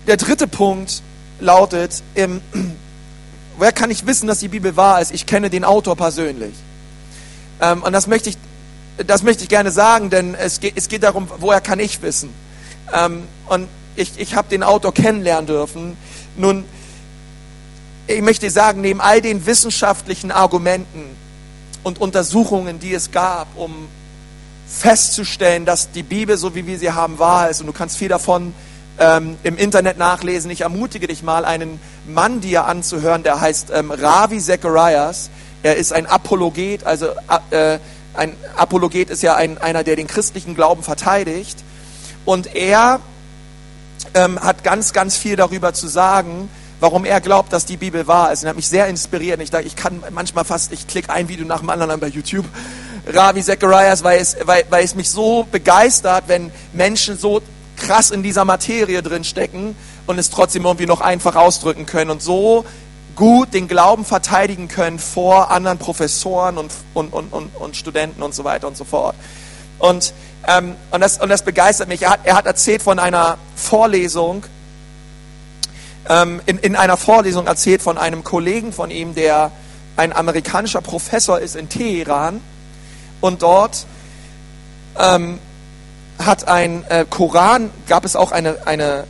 Der dritte Punkt lautet, ähm, woher kann ich wissen, dass die Bibel wahr ist? Ich kenne den Autor persönlich. Ähm, und das möchte ich, das möchte ich gerne sagen, denn es geht, es geht darum, woher kann ich wissen? Ähm, und ich, ich habe den Autor kennenlernen dürfen. Nun, ich möchte sagen, neben all den wissenschaftlichen Argumenten und Untersuchungen, die es gab, um festzustellen, dass die Bibel, so wie wir sie haben, wahr ist, und du kannst viel davon ähm, im Internet nachlesen. Ich ermutige dich mal, einen Mann dir anzuhören, der heißt ähm, Ravi Zacharias. Er ist ein Apologet, also äh, ein Apologet ist ja ein, einer, der den christlichen Glauben verteidigt. Und er ähm, hat ganz, ganz viel darüber zu sagen, warum er glaubt, dass die Bibel wahr ist. Und hat mich sehr inspiriert. Und ich dachte, ich kann manchmal fast, ich klicke ein Video nach dem anderen an bei YouTube. Ravi Zacharias, weil es, weil, weil es mich so begeistert, wenn Menschen so krass in dieser Materie drin stecken und es trotzdem irgendwie noch einfach ausdrücken können und so gut den Glauben verteidigen können vor anderen Professoren und, und, und, und, und Studenten und so weiter und so fort. Und, ähm, und, das, und das begeistert mich. Er hat, er hat erzählt von einer Vorlesung, ähm, in, in einer Vorlesung erzählt von einem Kollegen von ihm, der ein amerikanischer Professor ist in Teheran und dort ähm, hat ein äh, Koran, gab es auch eine, eine,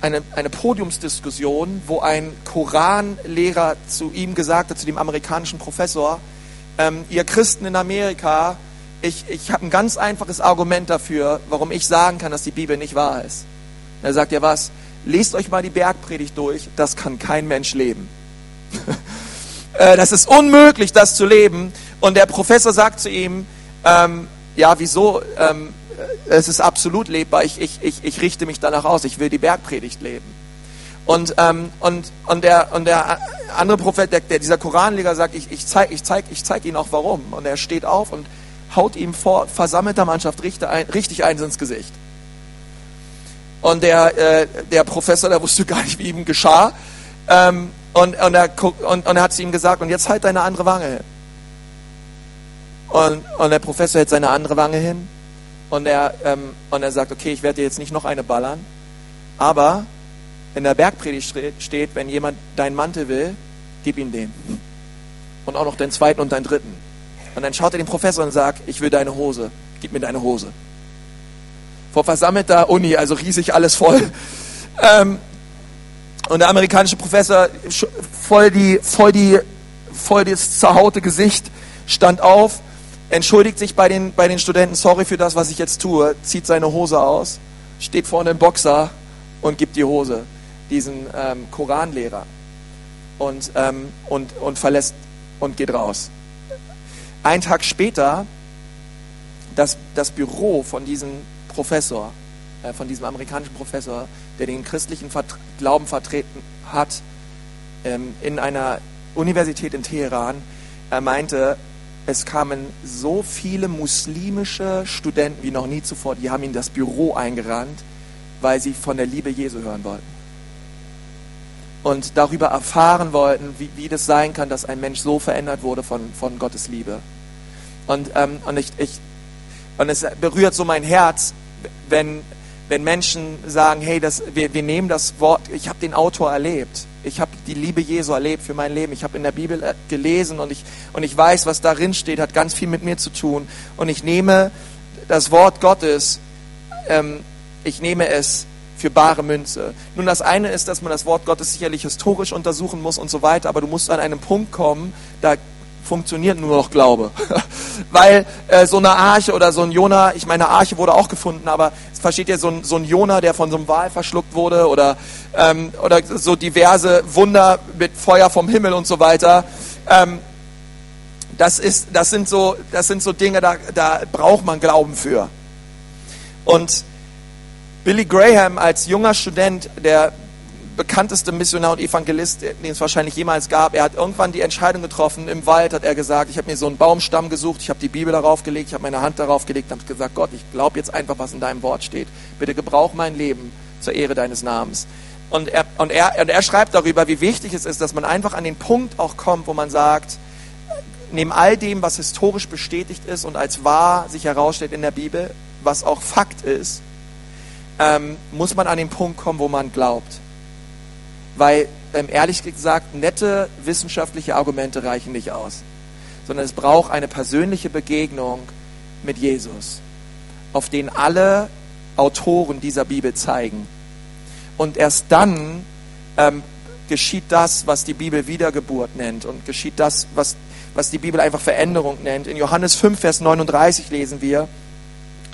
eine, eine Podiumsdiskussion, wo ein Koranlehrer zu ihm gesagt hat, zu dem amerikanischen Professor, ähm, ihr Christen in Amerika, ich, ich habe ein ganz einfaches Argument dafür, warum ich sagen kann, dass die Bibel nicht wahr ist. Er sagt ja was, lest euch mal die Bergpredigt durch, das kann kein Mensch leben. Äh, das ist unmöglich, das zu leben. Und der Professor sagt zu ihm, ähm, ja, wieso? Ähm, es ist absolut lebbar. Ich, ich, ich, ich richte mich danach aus. Ich will die Bergpredigt leben. Und, ähm, und, und, der, und der andere Prophet, der, der dieser Koranleger sagt, ich, ich zeige ich zeig, ich zeig Ihnen auch warum. Und er steht auf und haut ihm vor versammelter Mannschaft richtig, ein, richtig eins ins Gesicht. Und der, äh, der Professor, der wusste gar nicht, wie ihm geschah. Ähm, und, und, er, und, und er hat zu ihm gesagt, und jetzt halt deine andere Wange hin. Und, und der Professor hält seine andere Wange hin und er, ähm, und er sagt, okay, ich werde dir jetzt nicht noch eine ballern, aber in der Bergpredigt steht, wenn jemand deinen Mantel will, gib ihm den. Und auch noch den zweiten und den dritten. Und dann schaut er den Professor und sagt, ich will deine Hose, gib mir deine Hose. vor versammelter Uni, also riesig alles voll. Ähm, und der amerikanische Professor, voll die, voll die, voll das zerhaute Gesicht, stand auf, entschuldigt sich bei den, bei den Studenten, sorry für das, was ich jetzt tue, zieht seine Hose aus, steht vorne im Boxer und gibt die Hose diesen ähm, Koranlehrer und, ähm, und, und verlässt und geht raus. Ein Tag später, das, das Büro von diesem Professor, äh, von diesem amerikanischen Professor, der den christlichen Vert Glauben vertreten hat, ähm, in einer Universität in Teheran, er meinte, es kamen so viele muslimische Studenten wie noch nie zuvor, die haben in das Büro eingerannt, weil sie von der Liebe Jesu hören wollten. Und darüber erfahren wollten, wie, wie das sein kann, dass ein Mensch so verändert wurde von, von Gottes Liebe. Und, ähm, und, ich, ich, und es berührt so mein Herz, wenn, wenn Menschen sagen, hey, das, wir, wir nehmen das Wort, ich habe den Autor erlebt, ich habe die Liebe Jesu erlebt für mein Leben, ich habe in der Bibel äh, gelesen und ich, und ich weiß, was darin steht, hat ganz viel mit mir zu tun. Und ich nehme das Wort Gottes, ähm, ich nehme es für bare Münze. Nun, das eine ist, dass man das Wort Gottes sicherlich historisch untersuchen muss und so weiter, aber du musst an einen Punkt kommen, da funktioniert nur noch Glaube. Weil äh, so eine Arche oder so ein Jona, ich meine, eine Arche wurde auch gefunden, aber versteht ihr, so ein, so ein Jona, der von so einem Wal verschluckt wurde oder, ähm, oder so diverse Wunder mit Feuer vom Himmel und so weiter. Ähm, das, ist, das, sind so, das sind so Dinge, da, da braucht man Glauben für. Und Billy Graham als junger Student, der bekannteste Missionar und Evangelist, den es wahrscheinlich jemals gab. Er hat irgendwann die Entscheidung getroffen, im Wald hat er gesagt, ich habe mir so einen Baumstamm gesucht, ich habe die Bibel darauf gelegt, ich habe meine Hand darauf gelegt und habe gesagt, Gott, ich glaube jetzt einfach, was in deinem Wort steht. Bitte gebrauch mein Leben zur Ehre deines Namens. Und er, und, er, und er schreibt darüber, wie wichtig es ist, dass man einfach an den Punkt auch kommt, wo man sagt, neben all dem, was historisch bestätigt ist und als wahr sich herausstellt in der Bibel, was auch Fakt ist, ähm, muss man an den Punkt kommen, wo man glaubt weil ähm, ehrlich gesagt nette wissenschaftliche Argumente reichen nicht aus, sondern es braucht eine persönliche Begegnung mit Jesus, auf den alle Autoren dieser Bibel zeigen. Und erst dann ähm, geschieht das, was die Bibel Wiedergeburt nennt und geschieht das, was, was die Bibel einfach Veränderung nennt. In Johannes 5, Vers 39 lesen wir,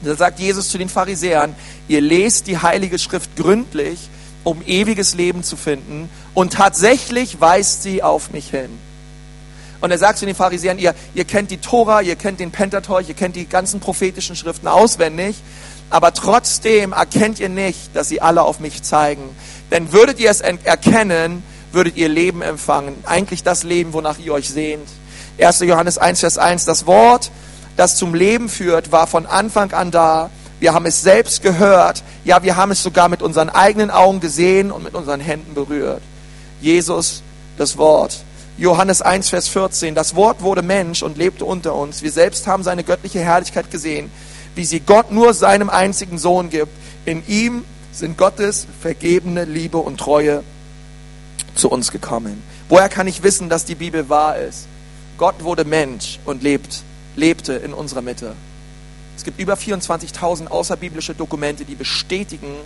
da sagt Jesus zu den Pharisäern, ihr lest die Heilige Schrift gründlich, um ewiges Leben zu finden. Und tatsächlich weist sie auf mich hin. Und er sagt zu den Pharisäern, ihr, ihr kennt die Tora, ihr kennt den Pentateuch, ihr kennt die ganzen prophetischen Schriften auswendig, aber trotzdem erkennt ihr nicht, dass sie alle auf mich zeigen. Denn würdet ihr es erkennen, würdet ihr Leben empfangen. Eigentlich das Leben, wonach ihr euch sehnt. 1. Johannes 1, Vers 1. Das Wort, das zum Leben führt, war von Anfang an da wir haben es selbst gehört. Ja, wir haben es sogar mit unseren eigenen Augen gesehen und mit unseren Händen berührt. Jesus, das Wort. Johannes 1, Vers 14. Das Wort wurde Mensch und lebte unter uns. Wir selbst haben seine göttliche Herrlichkeit gesehen, wie sie Gott nur seinem einzigen Sohn gibt. In ihm sind Gottes vergebene Liebe und Treue zu uns gekommen. Woher kann ich wissen, dass die Bibel wahr ist? Gott wurde Mensch und lebt, lebte in unserer Mitte. Es gibt über 24.000 außerbiblische Dokumente, die bestätigen,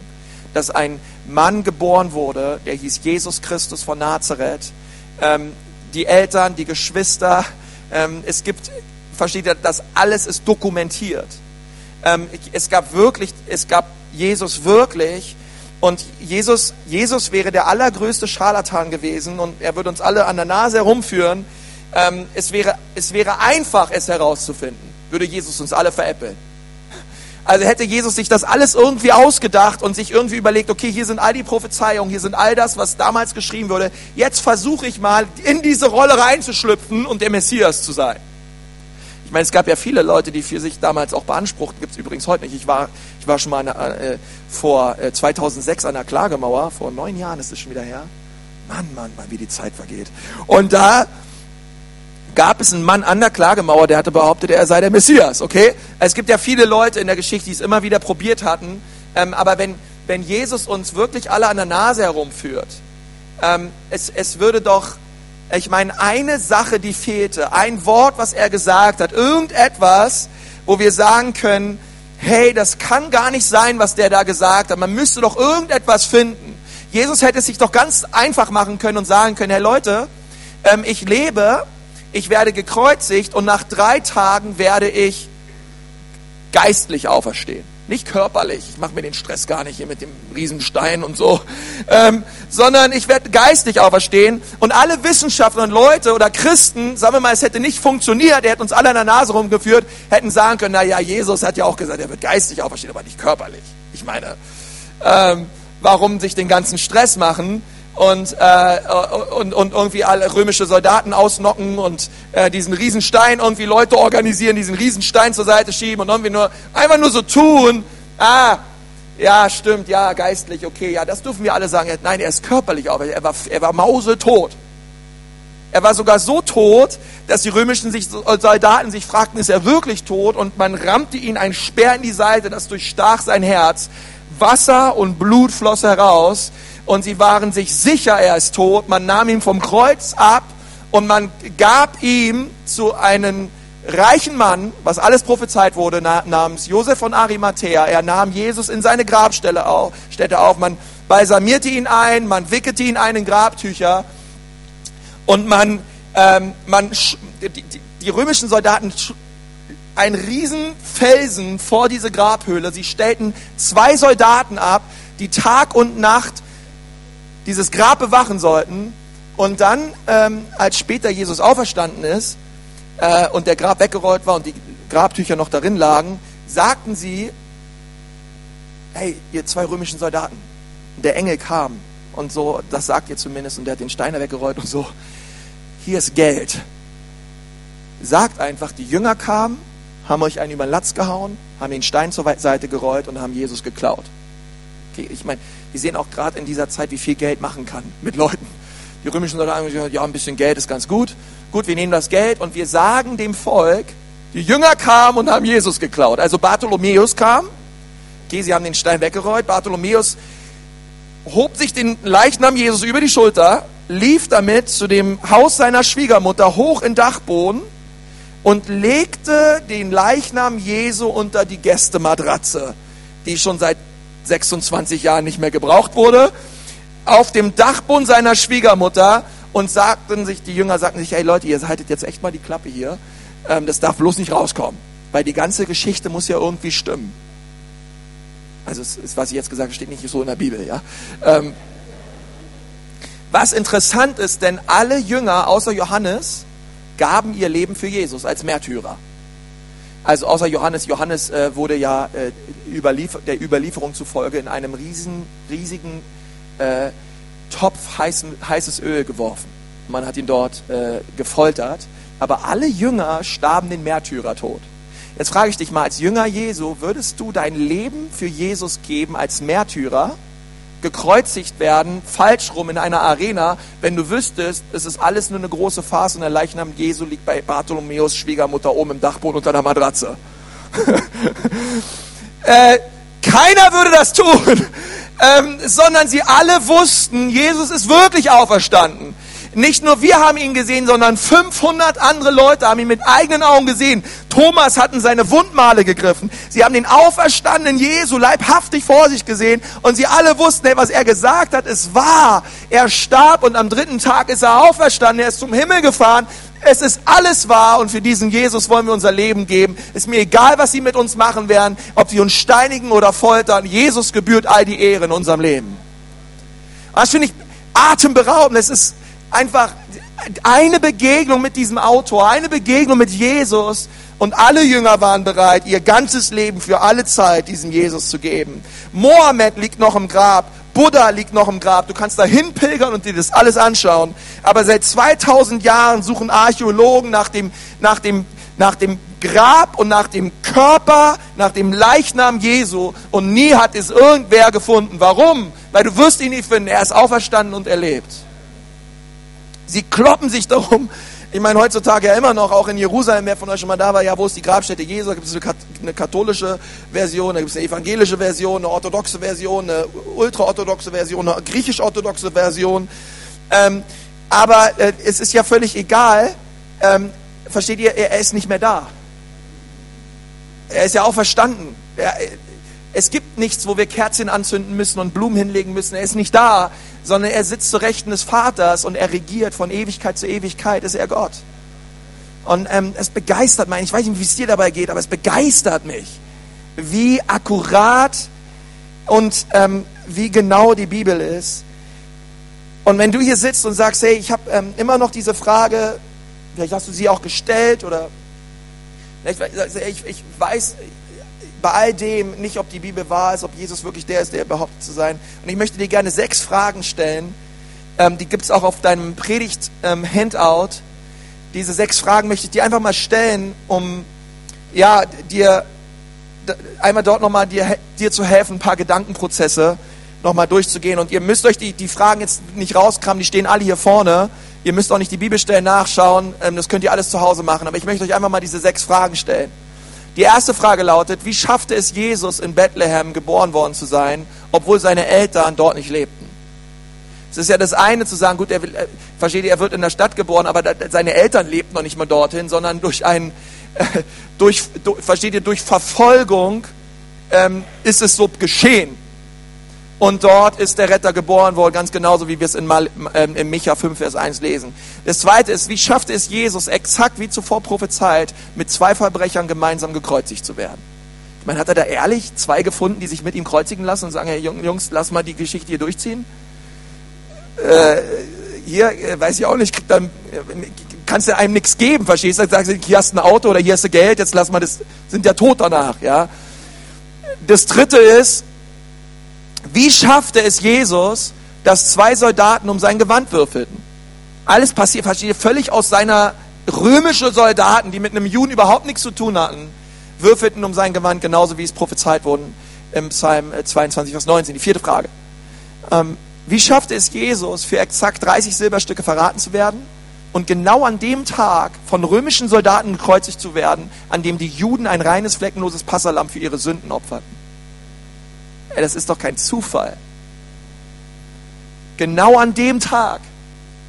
dass ein Mann geboren wurde, der hieß Jesus Christus von Nazareth. Ähm, die Eltern, die Geschwister, ähm, es gibt, versteht ihr, das alles ist dokumentiert. Ähm, es gab wirklich, es gab Jesus wirklich und Jesus, Jesus wäre der allergrößte Scharlatan gewesen und er würde uns alle an der Nase herumführen. Ähm, es, wäre, es wäre einfach, es herauszufinden würde Jesus uns alle veräppeln. Also hätte Jesus sich das alles irgendwie ausgedacht und sich irgendwie überlegt, okay, hier sind all die Prophezeiungen, hier sind all das, was damals geschrieben wurde. Jetzt versuche ich mal in diese Rolle reinzuschlüpfen und der Messias zu sein. Ich meine, es gab ja viele Leute, die für sich damals auch beanspruchten, gibt es übrigens heute nicht. Ich war, ich war schon mal äh, vor äh, 2006 an der Klagemauer, vor neun Jahren ist es schon wieder her. Mann, Mann, Mann, wie die Zeit vergeht. Und da gab es einen Mann an der Klagemauer, der hatte behauptet, er sei der Messias, okay? Es gibt ja viele Leute in der Geschichte, die es immer wieder probiert hatten, ähm, aber wenn, wenn Jesus uns wirklich alle an der Nase herumführt, ähm, es, es würde doch, ich meine, eine Sache, die fehlte, ein Wort, was er gesagt hat, irgendetwas, wo wir sagen können, hey, das kann gar nicht sein, was der da gesagt hat. Man müsste doch irgendetwas finden. Jesus hätte es sich doch ganz einfach machen können und sagen können, hey Leute, ähm, ich lebe, ich werde gekreuzigt und nach drei Tagen werde ich geistlich auferstehen. Nicht körperlich, ich mache mir den Stress gar nicht hier mit dem Riesenstein und so, ähm, sondern ich werde geistig auferstehen und alle Wissenschaftler und Leute oder Christen, sagen wir mal, es hätte nicht funktioniert, er hätte uns alle an der Nase rumgeführt, hätten sagen können, na ja, Jesus hat ja auch gesagt, er wird geistig auferstehen, aber nicht körperlich. Ich meine, ähm, warum sich den ganzen Stress machen? Und, äh, und, und irgendwie alle römische Soldaten ausnocken und äh, diesen Riesenstein irgendwie Leute organisieren, diesen Riesenstein zur Seite schieben und irgendwie nur einfach nur so tun. Ah, ja, stimmt, ja, geistlich, okay, ja, das dürfen wir alle sagen. Nein, er ist körperlich auch, er war, er war mausetot. Er war sogar so tot, dass die römischen Soldaten sich fragten, ist er wirklich tot? Und man rammte ihn ein Speer in die Seite, das durchstach sein Herz. Wasser und Blut floss heraus und sie waren sich sicher, er ist tot. Man nahm ihn vom Kreuz ab und man gab ihm zu einem reichen Mann, was alles prophezeit wurde, namens Josef von Arimathea. Er nahm Jesus in seine Grabstätte auf. Man balsamierte ihn ein, man wickelte ihn ein in Grabtücher und man, ähm, man die, die, die römischen Soldaten einen riesen Felsen vor diese Grabhöhle. Sie stellten zwei Soldaten ab, die Tag und Nacht dieses Grab bewachen sollten. Und dann, ähm, als später Jesus auferstanden ist äh, und der Grab weggerollt war und die Grabtücher noch darin lagen, sagten sie, hey, ihr zwei römischen Soldaten, der Engel kam und so, das sagt ihr zumindest, und der hat den Steiner weggerollt und so, hier ist Geld. Sagt einfach, die Jünger kamen, haben euch einen über den Latz gehauen, haben den Stein zur Seite gerollt und haben Jesus geklaut. Okay, ich meine, wir sehen auch gerade in dieser Zeit, wie viel Geld machen kann mit Leuten. Die römischen Soldaten haben gesagt, ja, ein bisschen Geld ist ganz gut. Gut, wir nehmen das Geld und wir sagen dem Volk, die Jünger kamen und haben Jesus geklaut. Also Bartholomäus kam, okay, sie haben den Stein weggerollt. Bartholomäus hob sich den Leichnam Jesus über die Schulter, lief damit zu dem Haus seiner Schwiegermutter hoch in Dachboden und legte den Leichnam Jesu unter die Gästematratze, die schon seit 26 Jahren nicht mehr gebraucht wurde, auf dem Dachboden seiner Schwiegermutter und sagten sich, die Jünger sagten sich, hey Leute, ihr haltet jetzt echt mal die Klappe hier, ähm, das darf bloß nicht rauskommen, weil die ganze Geschichte muss ja irgendwie stimmen. Also ist, was ich jetzt gesagt habe, steht nicht so in der Bibel, ja. Ähm, was interessant ist, denn alle Jünger außer Johannes gaben ihr Leben für Jesus als Märtyrer. Also außer Johannes, Johannes äh, wurde ja äh, Überliefer der Überlieferung zufolge in einem riesen, riesigen äh, Topf heißen, heißes Öl geworfen. Man hat ihn dort äh, gefoltert. Aber alle Jünger starben den Märtyrertod. Jetzt frage ich dich mal, als Jünger Jesu, würdest du dein Leben für Jesus geben als Märtyrer? Gekreuzigt werden, falsch rum in einer Arena, wenn du wüsstest, es ist alles nur eine große Farce und der Leichnam Jesu liegt bei Bartholomäus Schwiegermutter oben im Dachboden unter der Matratze. äh, keiner würde das tun, ähm, sondern sie alle wussten, Jesus ist wirklich auferstanden. Nicht nur wir haben ihn gesehen, sondern 500 andere Leute haben ihn mit eigenen Augen gesehen. Thomas hatten seine Wundmale gegriffen. Sie haben den auferstandenen Jesu leibhaftig vor sich gesehen und sie alle wussten, was er gesagt hat, ist wahr. Er starb und am dritten Tag ist er auferstanden. Er ist zum Himmel gefahren. Es ist alles wahr und für diesen Jesus wollen wir unser Leben geben. Ist mir egal, was sie mit uns machen werden, ob sie uns steinigen oder foltern. Jesus gebührt all die Ehre in unserem Leben. Das finde ich atemberaubend. Es ist, einfach eine Begegnung mit diesem Autor, eine Begegnung mit Jesus und alle Jünger waren bereit, ihr ganzes Leben für alle Zeit diesem Jesus zu geben. Mohammed liegt noch im Grab, Buddha liegt noch im Grab. Du kannst da hinpilgern und dir das alles anschauen. Aber seit 2000 Jahren suchen Archäologen nach dem, nach dem, nach dem Grab und nach dem Körper, nach dem Leichnam Jesu und nie hat es irgendwer gefunden. Warum? Weil du wirst ihn nicht finden. Er ist auferstanden und erlebt. Sie kloppen sich darum. Ich meine, heutzutage ja immer noch, auch in Jerusalem, wer von euch schon mal da war, ja, wo ist die Grabstätte Jesu? Da gibt es eine katholische Version, da gibt es eine evangelische Version, eine orthodoxe Version, eine ultraorthodoxe Version, eine griechisch-orthodoxe Version. Ähm, aber äh, es ist ja völlig egal. Ähm, versteht ihr, er, er ist nicht mehr da. Er ist ja auch verstanden. Ja, es gibt nichts, wo wir Kerzchen anzünden müssen und Blumen hinlegen müssen. Er ist nicht da, sondern er sitzt zu Rechten des Vaters und er regiert von Ewigkeit zu Ewigkeit, ist er Gott. Und ähm, es begeistert mich, ich weiß nicht, wie es dir dabei geht, aber es begeistert mich, wie akkurat und ähm, wie genau die Bibel ist. Und wenn du hier sitzt und sagst, hey, ich habe ähm, immer noch diese Frage, vielleicht hast du sie auch gestellt oder ich, ich weiß bei all dem nicht, ob die Bibel wahr ist, ob Jesus wirklich der ist, der behauptet zu sein. Und ich möchte dir gerne sechs Fragen stellen. Ähm, die gibt es auch auf deinem Predigt-Handout. Ähm, diese sechs Fragen möchte ich dir einfach mal stellen, um ja, dir einmal dort nochmal dir, dir zu helfen, ein paar Gedankenprozesse nochmal durchzugehen. Und ihr müsst euch die, die Fragen jetzt nicht rauskramen, die stehen alle hier vorne. Ihr müsst auch nicht die Bibelstellen nachschauen, ähm, das könnt ihr alles zu Hause machen. Aber ich möchte euch einfach mal diese sechs Fragen stellen. Die erste Frage lautet, wie schaffte es Jesus in Bethlehem geboren worden zu sein, obwohl seine Eltern dort nicht lebten? Es ist ja das eine zu sagen, gut, er, will, äh, versteht ihr, er wird in der Stadt geboren, aber da, seine Eltern lebten noch nicht mal dorthin, sondern durch ein, äh, durch, durch, versteht ihr, durch Verfolgung ähm, ist es so geschehen. Und dort ist der Retter geboren worden, ganz genauso wie wir es in, Mal, ähm, in Micha 5, Vers 1 lesen. Das zweite ist, wie schaffte es Jesus, exakt wie zuvor prophezeit, mit zwei Verbrechern gemeinsam gekreuzigt zu werden? Ich meine, hat er da ehrlich zwei gefunden, die sich mit ihm kreuzigen lassen und sagen, hey Jungs, lass mal die Geschichte hier durchziehen? Äh, hier, äh, weiß ich auch nicht, dann äh, kannst du einem nichts geben, verstehst du? Sagst hier hast du ein Auto oder hier hast du Geld, jetzt lass mal das, sind ja tot danach, ja. Das dritte ist, wie schaffte es Jesus, dass zwei Soldaten um sein Gewand würfelten? Alles passiert, versteht völlig aus seiner römische Soldaten, die mit einem Juden überhaupt nichts zu tun hatten, würfelten um sein Gewand, genauso wie es prophezeit wurden im Psalm 22, Vers 19. Die vierte Frage. Ähm, wie schaffte es Jesus, für exakt 30 Silberstücke verraten zu werden und genau an dem Tag von römischen Soldaten gekreuzigt zu werden, an dem die Juden ein reines, fleckenloses Passalam für ihre Sünden opferten? Das ist doch kein Zufall. Genau an dem Tag,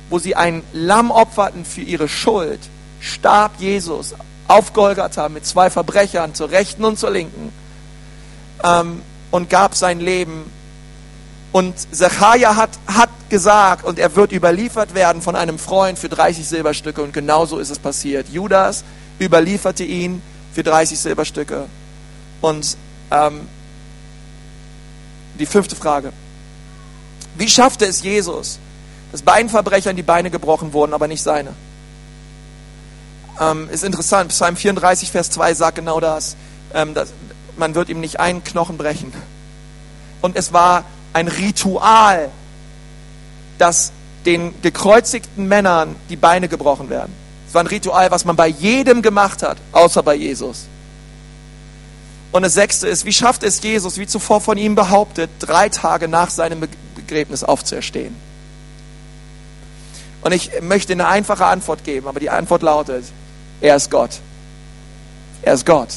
wo sie ein Lamm opferten für ihre Schuld, starb Jesus auf Golgatha mit zwei Verbrechern zur rechten und zur linken ähm, und gab sein Leben. Und Zachariah hat, hat gesagt, und er wird überliefert werden von einem Freund für 30 Silberstücke. Und genauso ist es passiert. Judas überlieferte ihn für 30 Silberstücke. Und ähm, die fünfte Frage. Wie schaffte es Jesus, dass beiden Verbrechern die Beine gebrochen wurden, aber nicht seine? Ähm, ist interessant, Psalm 34, Vers 2 sagt genau das. Ähm, dass, man wird ihm nicht einen Knochen brechen. Und es war ein Ritual, dass den gekreuzigten Männern die Beine gebrochen werden. Es war ein Ritual, was man bei jedem gemacht hat, außer bei Jesus. Und das sechste ist, wie schafft es Jesus, wie zuvor von ihm behauptet, drei Tage nach seinem Begräbnis aufzuerstehen? Und ich möchte eine einfache Antwort geben, aber die Antwort lautet, er ist Gott. Er ist Gott.